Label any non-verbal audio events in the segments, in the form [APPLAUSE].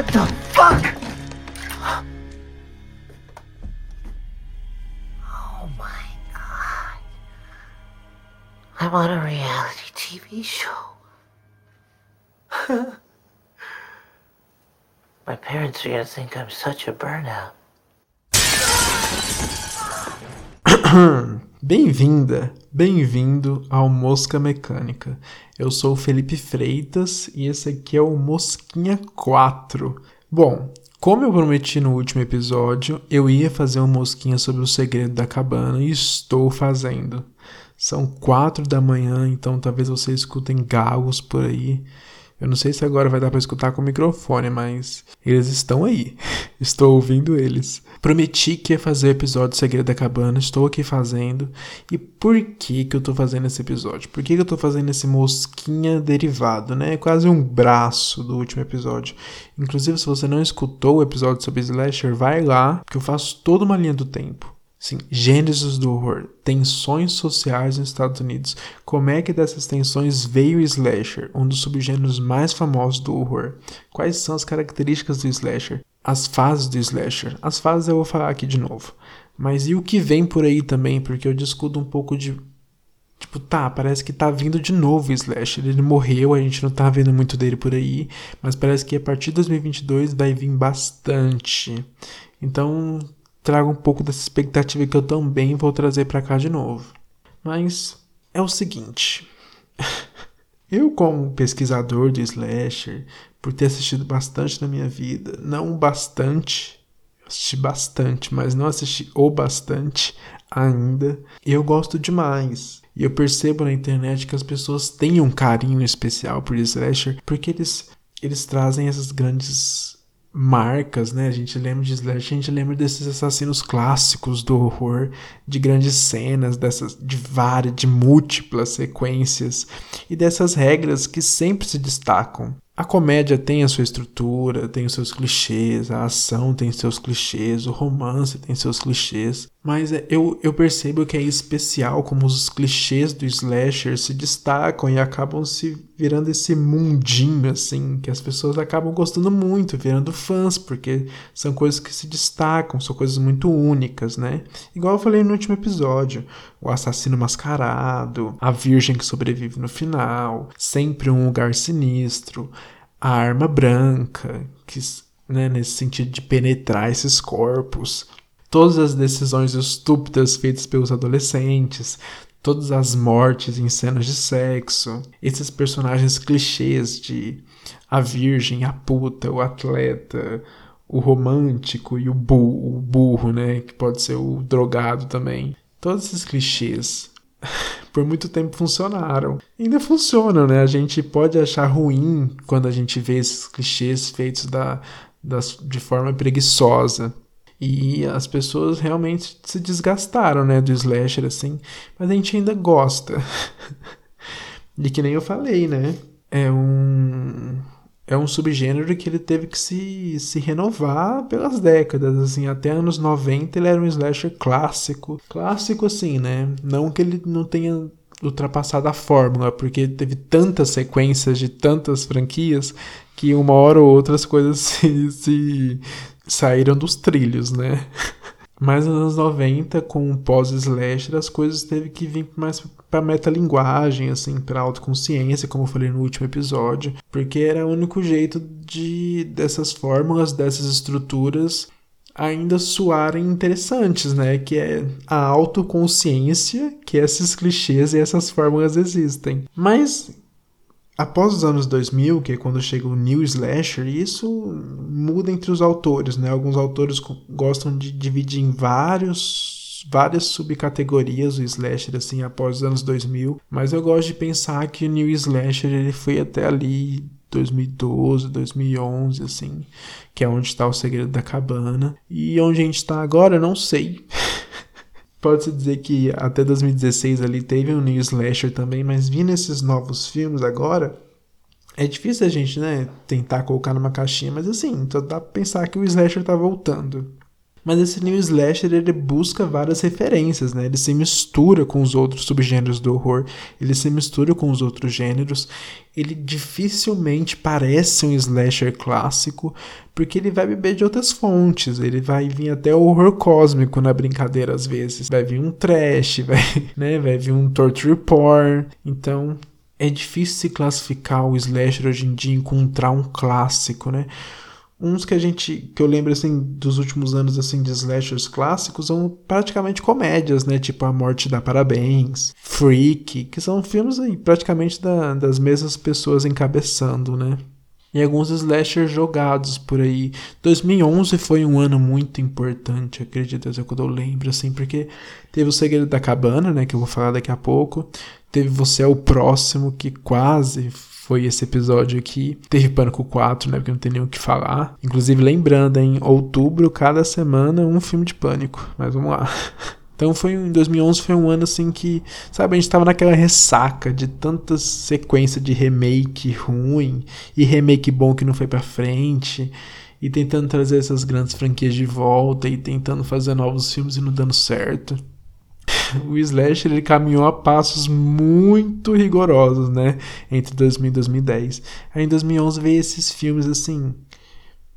What the fuck? Oh my god. I'm on a reality TV show. [LAUGHS] My parents are gonna think I'm such a burnout. [CLEARS THROAT] [CLEARS THROAT] Bem-vinda, bem-vindo ao Mosca Mecânica. Eu sou o Felipe Freitas e esse aqui é o Mosquinha 4. Bom, como eu prometi no último episódio, eu ia fazer um mosquinha sobre o segredo da cabana e estou fazendo. São quatro da manhã, então talvez vocês escutem galos por aí. Eu não sei se agora vai dar para escutar com o microfone, mas eles estão aí. [LAUGHS] Estou ouvindo eles. Prometi que ia fazer o episódio Segredo da Cabana, estou aqui fazendo. E por que que eu tô fazendo esse episódio? Por que que eu tô fazendo esse mosquinha derivado, né? É quase um braço do último episódio. Inclusive, se você não escutou o episódio sobre Slasher, vai lá, que eu faço toda uma linha do tempo. Sim, gênesis do horror, tensões sociais nos Estados Unidos. Como é que dessas tensões veio o slasher, um dos subgêneros mais famosos do horror? Quais são as características do slasher? As fases do slasher. As fases eu vou falar aqui de novo. Mas e o que vem por aí também? Porque eu discuto um pouco de Tipo, tá, parece que tá vindo de novo o Slasher. Ele morreu, a gente não tá vendo muito dele por aí. Mas parece que a partir de 2022 vai vir bastante. Então, trago um pouco dessa expectativa que eu também vou trazer para cá de novo. Mas é o seguinte. [LAUGHS] eu, como pesquisador de slasher, por ter assistido bastante na minha vida, não bastante, assisti bastante, mas não assisti o bastante ainda, eu gosto demais. E eu percebo na internet que as pessoas têm um carinho especial por slasher, porque eles, eles trazem essas grandes marcas, né? A gente lembra de Slash, a gente lembra desses assassinos clássicos do horror, de grandes cenas, dessas de várias, de múltiplas sequências e dessas regras que sempre se destacam. A comédia tem a sua estrutura, tem os seus clichês, a ação tem seus clichês, o romance tem seus clichês, mas é, eu, eu percebo que é especial como os clichês do slasher se destacam e acabam se virando esse mundinho assim, que as pessoas acabam gostando muito, virando fãs, porque são coisas que se destacam, são coisas muito únicas, né? Igual eu falei no último episódio, o assassino mascarado, a virgem que sobrevive no final, sempre um lugar sinistro, a arma branca, que né, nesse sentido de penetrar esses corpos, todas as decisões estúpidas feitas pelos adolescentes, todas as mortes em cenas de sexo, esses personagens clichês de a virgem, a puta, o atleta, o romântico e o burro, o burro, né, que pode ser o drogado também. Todos esses clichês [LAUGHS] por muito tempo funcionaram. Ainda funcionam, né? A gente pode achar ruim quando a gente vê esses clichês feitos da, das, de forma preguiçosa. E as pessoas realmente se desgastaram, né, do slasher assim, mas a gente ainda gosta. [LAUGHS] e que nem eu falei, né? É um é um subgênero que ele teve que se, se renovar pelas décadas, assim, até anos 90 ele era um slasher clássico. Clássico assim, né? Não que ele não tenha ultrapassado a fórmula, porque teve tantas sequências de tantas franquias que uma hora ou outra as coisas [LAUGHS] se, se saíram dos trilhos, né? [LAUGHS] Mas nos anos 90, com o pós-slasher, as coisas teve que vir mais para metalinguagem, assim, para autoconsciência, como eu falei no último episódio, porque era o único jeito de dessas fórmulas, dessas estruturas ainda soarem interessantes, né? Que é a autoconsciência que esses clichês e essas fórmulas existem. Mas após os anos 2000, que é quando chega o New Slasher, isso muda entre os autores, né? Alguns autores gostam de dividir em vários várias subcategorias o slasher assim após os anos 2000, mas eu gosto de pensar que o New Slasher ele foi até ali 2012, 2011 assim, que é onde está o segredo da cabana. E onde a gente está agora, não sei. [LAUGHS] Pode-se dizer que até 2016 ali teve um New Slasher também, mas vindo esses novos filmes agora, é difícil a gente, né, tentar colocar numa caixinha, mas assim, só dá pra pensar que o Slasher tá voltando. Mas esse New Slasher, ele busca várias referências, né? Ele se mistura com os outros subgêneros do horror, ele se mistura com os outros gêneros. Ele dificilmente parece um slasher clássico, porque ele vai beber de outras fontes. Ele vai vir até o horror cósmico na brincadeira às vezes. Vai vir um trash, [LAUGHS] vai, né? vai vir um torture porn. Então, é difícil se classificar o slasher hoje em dia e encontrar um clássico, né? Uns que a gente que eu lembro assim dos últimos anos assim de slashers clássicos são praticamente comédias, né? Tipo A Morte dá Parabéns, Freak, que são filmes aí praticamente da, das mesmas pessoas encabeçando, né? E alguns slashers jogados por aí. 2011 foi um ano muito importante, acredito, é quando eu lembro, assim, porque teve o Segredo da Cabana, né, que eu vou falar daqui a pouco. Teve Você é o Próximo, que quase foi esse episódio aqui. Teve Pânico 4, né? Porque não tem nem o que falar. Inclusive, lembrando, em outubro, cada semana, um filme de pânico. Mas vamos lá. [LAUGHS] Então foi em 2011 foi um ano assim que, sabe, a gente tava naquela ressaca de tanta sequência de remake ruim e remake bom que não foi para frente e tentando trazer essas grandes franquias de volta e tentando fazer novos filmes e não dando certo o Slasher ele caminhou a passos muito rigorosos, né? Entre 2000 e 2010. Aí em 2011 veio esses filmes assim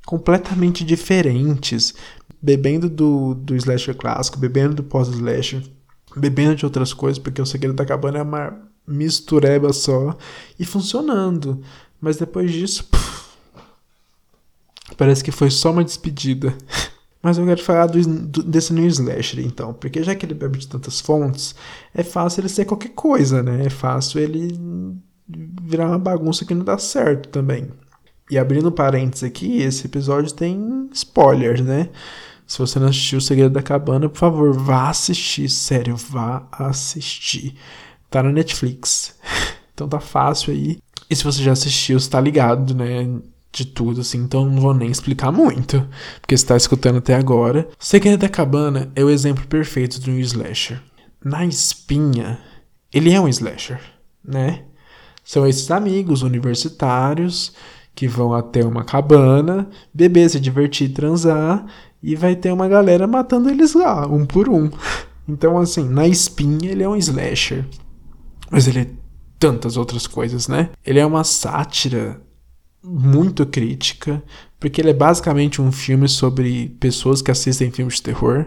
completamente diferentes, bebendo do, do slasher clássico, bebendo do pós-slasher, bebendo de outras coisas, porque o Segredo da Cabana é uma mistureba só e funcionando. Mas depois disso, puf, parece que foi só uma despedida. [LAUGHS] Mas eu quero falar do, do, desse New Slasher, então, porque já que ele bebe de tantas fontes, é fácil ele ser qualquer coisa, né? É fácil ele virar uma bagunça que não dá certo também. E abrindo parênteses aqui, esse episódio tem spoilers, né? Se você não assistiu O Segredo da Cabana, por favor, vá assistir, sério, vá assistir. Tá na Netflix. [LAUGHS] Então tá fácil aí. E se você já assistiu, você tá ligado, né? de tudo, assim, então não vou nem explicar muito, porque você tá escutando até agora. Segredo da Cabana é o exemplo perfeito de um slasher. Na espinha, ele é um slasher, né? São esses amigos universitários que vão até uma cabana, beber, se divertir, transar, e vai ter uma galera matando eles lá, um por um. Então, assim, na espinha ele é um slasher. Mas ele é tantas outras coisas, né? Ele é uma sátira muito crítica, porque ele é basicamente um filme sobre pessoas que assistem filmes de terror.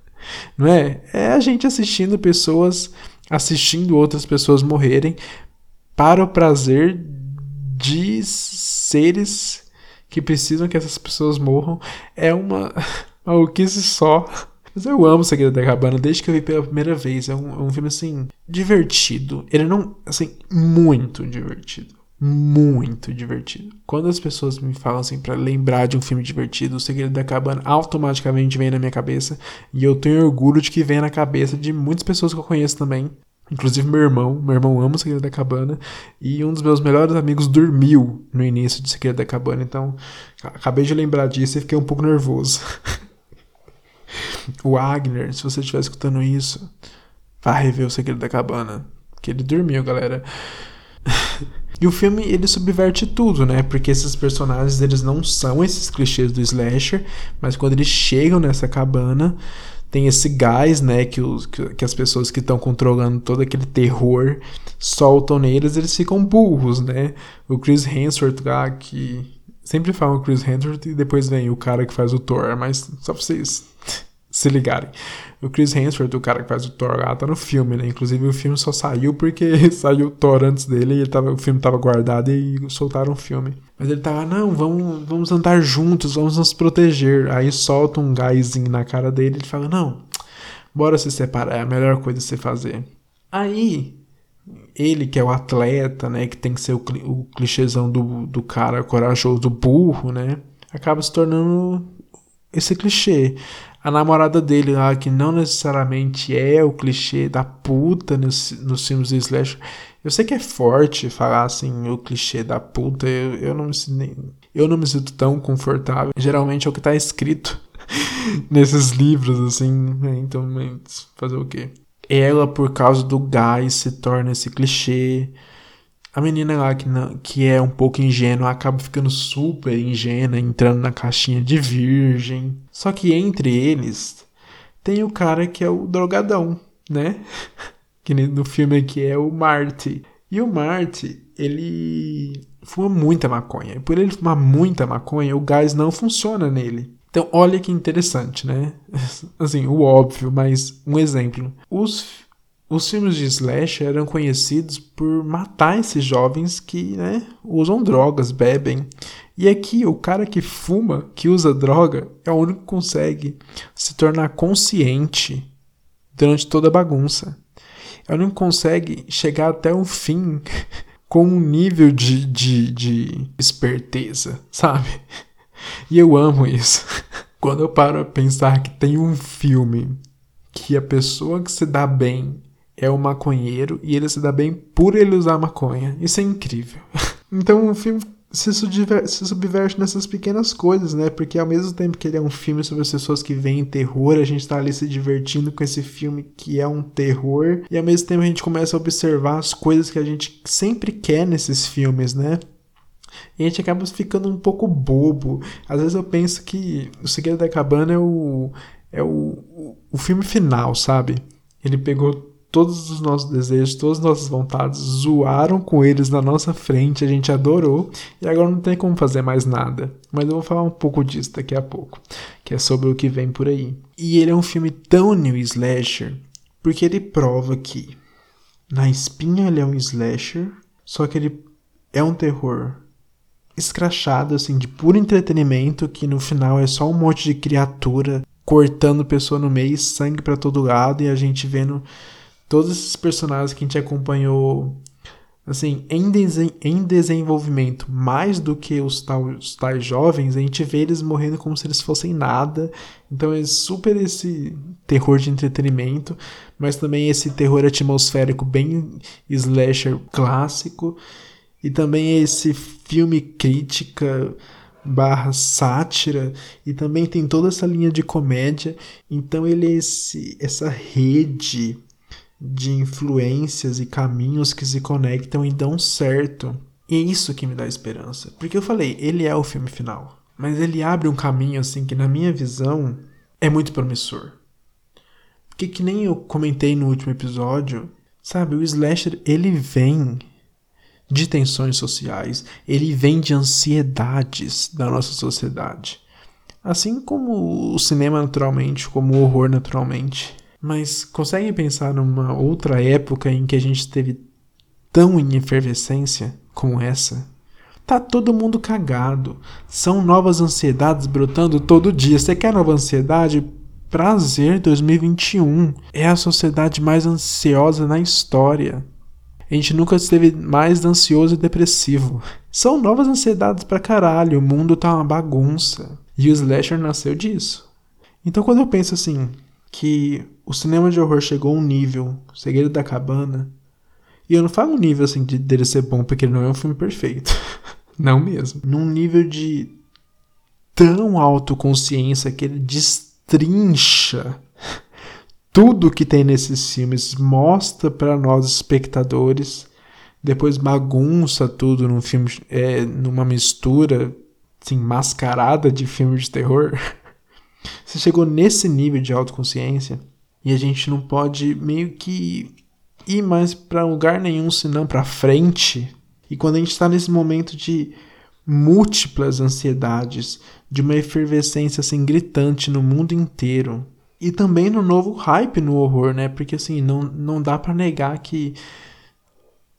[LAUGHS] Não é? É a gente assistindo pessoas assistindo outras pessoas morrerem para o prazer de seres que precisam que essas pessoas morram. É uma [LAUGHS] maluquice só. Mas eu amo Segredo da Cabana desde que eu vi pela primeira vez. É um, é um filme, assim, divertido. Ele não, assim, muito divertido muito divertido. Quando as pessoas me falam assim para lembrar de um filme divertido, O Segredo da Cabana automaticamente vem na minha cabeça e eu tenho orgulho de que venha na cabeça de muitas pessoas que eu conheço também. Inclusive meu irmão, meu irmão ama o Segredo da Cabana e um dos meus melhores amigos dormiu no início de Segredo da Cabana, então acabei de lembrar disso e fiquei um pouco nervoso. [LAUGHS] o Agner, se você estiver escutando isso, vá rever o Segredo da Cabana, que ele dormiu, galera. [LAUGHS] E o filme ele subverte tudo, né? Porque esses personagens eles não são esses clichês do slasher, mas quando eles chegam nessa cabana, tem esse gás, né, que, os, que, que as pessoas que estão controlando todo aquele terror soltam neles, eles ficam burros, né? O Chris Hemsworth lá, que sempre falam Chris Hemsworth e depois vem o cara que faz o Thor, mas só pra vocês se ligarem. O Chris Hemsworth, o cara que faz o Thor lá, tá no filme, né? Inclusive o filme só saiu porque [LAUGHS] saiu o Thor antes dele e tava, o filme tava guardado e soltaram o filme. Mas ele tava, não, vamos, vamos andar juntos, vamos nos proteger. Aí solta um gásinho na cara dele e ele fala, não, bora se separar, é a melhor coisa a se fazer. Aí, ele que é o atleta, né, que tem que ser o, o clichêzão do, do cara corajoso, do burro, né, acaba se tornando esse clichê a namorada dele lá, que não necessariamente é o clichê da puta nos, nos filmes de slasher. Eu sei que é forte falar assim, o clichê da puta, eu, eu, não, me, eu não me sinto tão confortável. Geralmente é o que tá escrito [LAUGHS] nesses livros, assim, né? então, fazer o quê? Ela, por causa do gás, se torna esse clichê. A menina lá que, não, que é um pouco ingênua acaba ficando super ingênua, entrando na caixinha de virgem. Só que entre eles tem o cara que é o drogadão, né? [LAUGHS] que no filme aqui é o Marty. E o Marty, ele fuma muita maconha. E por ele fumar muita maconha, o gás não funciona nele. Então, olha que interessante, né? [LAUGHS] Assim, o óbvio, mas um exemplo. Os, os filmes de slash eram conhecidos por matar esses jovens que né, usam drogas, bebem. E aqui, o cara que fuma, que usa droga, é o único que consegue se tornar consciente durante toda a bagunça. É o único que consegue chegar até o fim [LAUGHS] com um nível de, de, de esperteza, sabe? E eu amo isso. [LAUGHS] Quando eu paro a pensar que tem um filme que a pessoa que se dá bem é o maconheiro e ele se dá bem por ele usar maconha. Isso é incrível. [LAUGHS] Então o filme se, se subverte nessas pequenas coisas, né? Porque ao mesmo tempo que ele é um filme sobre as pessoas que veem terror, a gente tá ali se divertindo com esse filme que é um terror, e ao mesmo tempo a gente começa a observar as coisas que a gente sempre quer nesses filmes, né? E a gente acaba ficando um pouco bobo. Às vezes eu penso que O Segredo da Cabana é o, é o, o filme final, sabe? Ele pegou todos os nossos desejos, todas as nossas vontades, zoaram com eles na nossa frente, a gente adorou e agora não tem como fazer mais nada. Mas eu vou falar um pouco disso daqui a pouco, que é sobre o que vem por aí. E ele é um filme tão new slasher porque ele prova que na espinha ele é um slasher, só que ele é um terror escrachado, assim, de puro entretenimento, que no final é só um monte de criatura cortando pessoa no meio, sangue para todo lado, e a gente vendo todos esses personagens que a gente acompanhou assim, em, em desenvolvimento, mais do que os, tal, os tais jovens, a gente vê eles morrendo como se eles fossem nada. Então é super esse terror de entretenimento, mas também esse terror atmosférico bem slasher clássico. E também esse filme crítica barra sátira e também tem toda essa linha de comédia. Então ele é esse, essa rede de influências e caminhos que se conectam e dão certo. E é isso que me dá esperança. Porque eu falei, ele é o filme final. Mas ele abre um caminho assim que na minha visão é muito promissor. Porque que nem eu comentei no último episódio, sabe, o slasher ele vem de tensões sociais, ele vem de ansiedades da nossa sociedade. Assim como o cinema naturalmente, como o horror naturalmente. Mas conseguem pensar numa outra época em que a gente esteve tão em efervescência como essa? Tá todo mundo cagado. São novas ansiedades brotando todo dia. Você quer nova ansiedade? Prazer 2021. É a sociedade mais ansiosa na história. A gente nunca esteve mais ansioso e depressivo. São novas ansiedades pra caralho. O mundo tá uma bagunça. E o slasher nasceu disso. Então quando eu penso assim, que o cinema de horror chegou a um nível, Segredo da Cabana, e eu não falo um nível assim de dele ser bom porque ele não é um filme perfeito. [LAUGHS] não mesmo. Num nível de tão autoconsciência que ele destrincha tudo que tem nesses filmes, mostra para nós espectadores, depois bagunça tudo num filme, é, numa mistura assim, mascarada de filme de terror. [LAUGHS] Você chegou nesse nível de autoconsciência e a gente não pode meio que ir mais para lugar nenhum senão para frente. E quando a gente está nesse momento de múltiplas ansiedades, de uma efervescência assim gritante no mundo inteiro, e também no novo hype no horror, né? Porque assim, não, não dá para negar que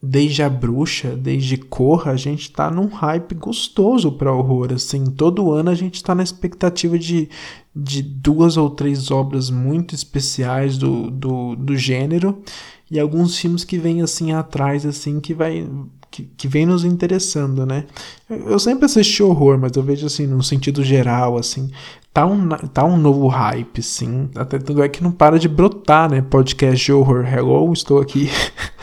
desde a bruxa, desde Corra, a gente tá num hype gostoso para horror, assim, todo ano a gente tá na expectativa de, de duas ou três obras muito especiais do, do, do gênero e alguns filmes que vêm assim atrás, assim, que vai que, que vem nos interessando, né? Eu sempre assisti horror, mas eu vejo assim, num sentido geral, assim, tá um, tá um novo hype, sim. Até tudo é que não para de brotar, né? Podcast de horror. Hello, estou aqui. [LAUGHS]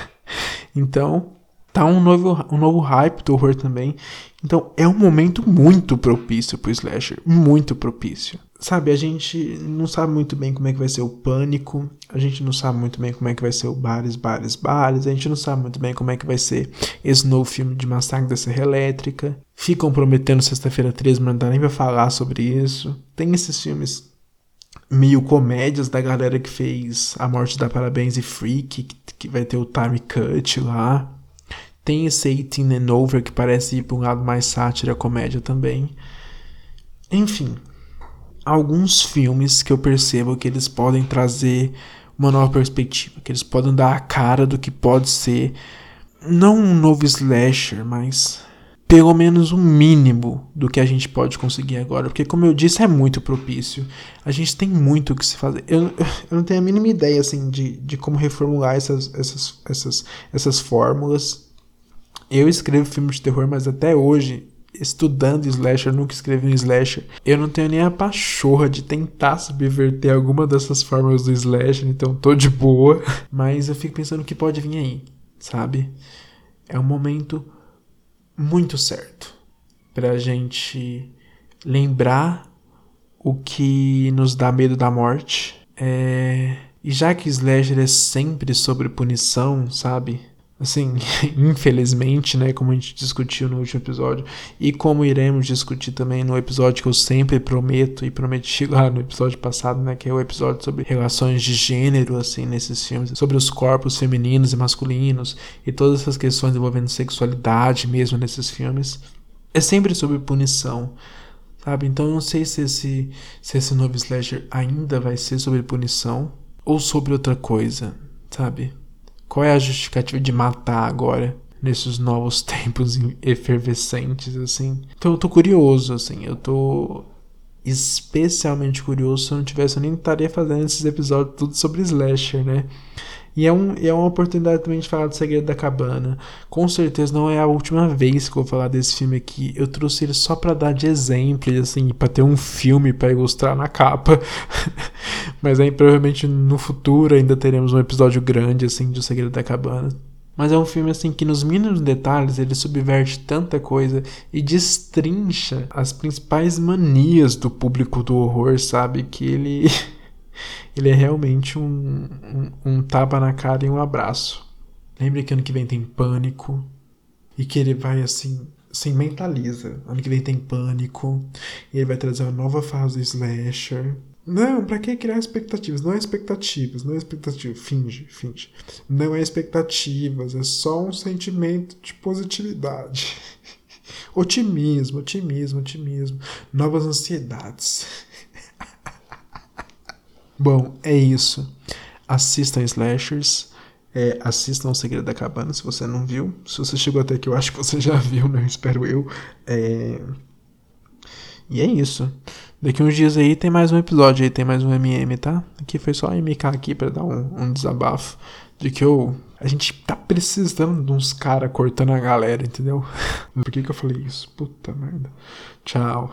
Então, tá um novo, um novo hype do horror também. Então é um momento muito propício pro slasher, muito propício. Sabe, a gente não sabe muito bem como é que vai ser o pânico, a gente não sabe muito bem como é que vai ser o bares, bares, bares, a gente não sabe muito bem como é que vai ser esse novo filme de Massacre da Serra Elétrica. Ficam prometendo sexta-feira 13, mas não dá nem pra falar sobre isso. Tem esses filmes meio comédias da galera que fez A Morte da Parabéns e Freak, que, que vai ter o time cut lá. Tem esse 18 and Over que parece ir para um lado mais sátira, comédia também. Enfim, alguns filmes que eu percebo que eles podem trazer uma nova perspectiva, que eles podem dar a cara do que pode ser não um novo slasher, mas pelo menos um mínimo do que a gente pode conseguir agora, porque como eu disse, é muito propício. A gente tem muito o que se fazer. Eu, eu não tenho a mínima ideia assim de, de como reformular essas, essas, essas, essas fórmulas. Eu escrevo filmes de terror, mas até hoje, estudando slasher, nunca escrevi um slasher. Eu não tenho nem a pachorra de tentar subverter alguma dessas fórmulas do slasher, então tô de boa. Mas eu fico pensando o que pode vir aí, sabe? É um momento muito certo para a gente lembrar o que nos dá medo da morte. É... E já que Slasher é sempre sobre punição, sabe? Assim, [LAUGHS] infelizmente, né, como a gente discutiu no último episódio, e como iremos discutir também no episódio que eu sempre prometo e prometi lá no episódio passado, né, que é o episódio sobre relações de gênero, assim, nesses filmes, sobre os corpos femininos e masculinos, e todas essas questões envolvendo sexualidade mesmo nesses filmes. É sempre sobre punição, sabe? Então eu não sei se esse, se esse novo slasher ainda vai ser sobre punição ou sobre outra coisa, sabe? Qual é a justificativa de matar agora? Nesses novos [LAUGHS] tempos efervescentes, assim. Então eu tô curioso, assim. Eu tô especialmente curioso se eu não tivesse, eu nem estaria fazendo esses episódios tudo sobre slasher, né? E é, um, é uma oportunidade também de falar do Segredo da Cabana. Com certeza não é a última vez que eu vou falar desse filme aqui. Eu trouxe ele só para dar de exemplo, assim, para ter um filme para ilustrar na capa. [LAUGHS] Mas aí provavelmente no futuro ainda teremos um episódio grande, assim, de O Segredo da Cabana. Mas é um filme assim que nos mínimos detalhes ele subverte tanta coisa e destrincha as principais manias do público do horror, sabe? Que ele [LAUGHS] ele é realmente um, um, um tapa na cara e um abraço. Lembre que ano que vem tem pânico e que ele vai assim, assim mentaliza. Ano que vem tem pânico e ele vai trazer uma nova fase do slasher. Não, pra que criar expectativas? Não é expectativas, não é expectativa. Finge, finge. Não é expectativas, é só um sentimento de positividade. [LAUGHS] otimismo, otimismo, otimismo. Novas ansiedades. Bom, é isso. Assistam Slashers. É, assistam O Segredo da Cabana se você não viu. Se você chegou até aqui, eu acho que você já viu, né? Espero eu. É... E é isso. Daqui uns dias aí tem mais um episódio aí, tem mais um MM, tá? Aqui foi só MK aqui para dar um, um desabafo de que eu. A gente tá precisando de uns caras cortando a galera, entendeu? [LAUGHS] Por que, que eu falei isso? Puta merda. Tchau.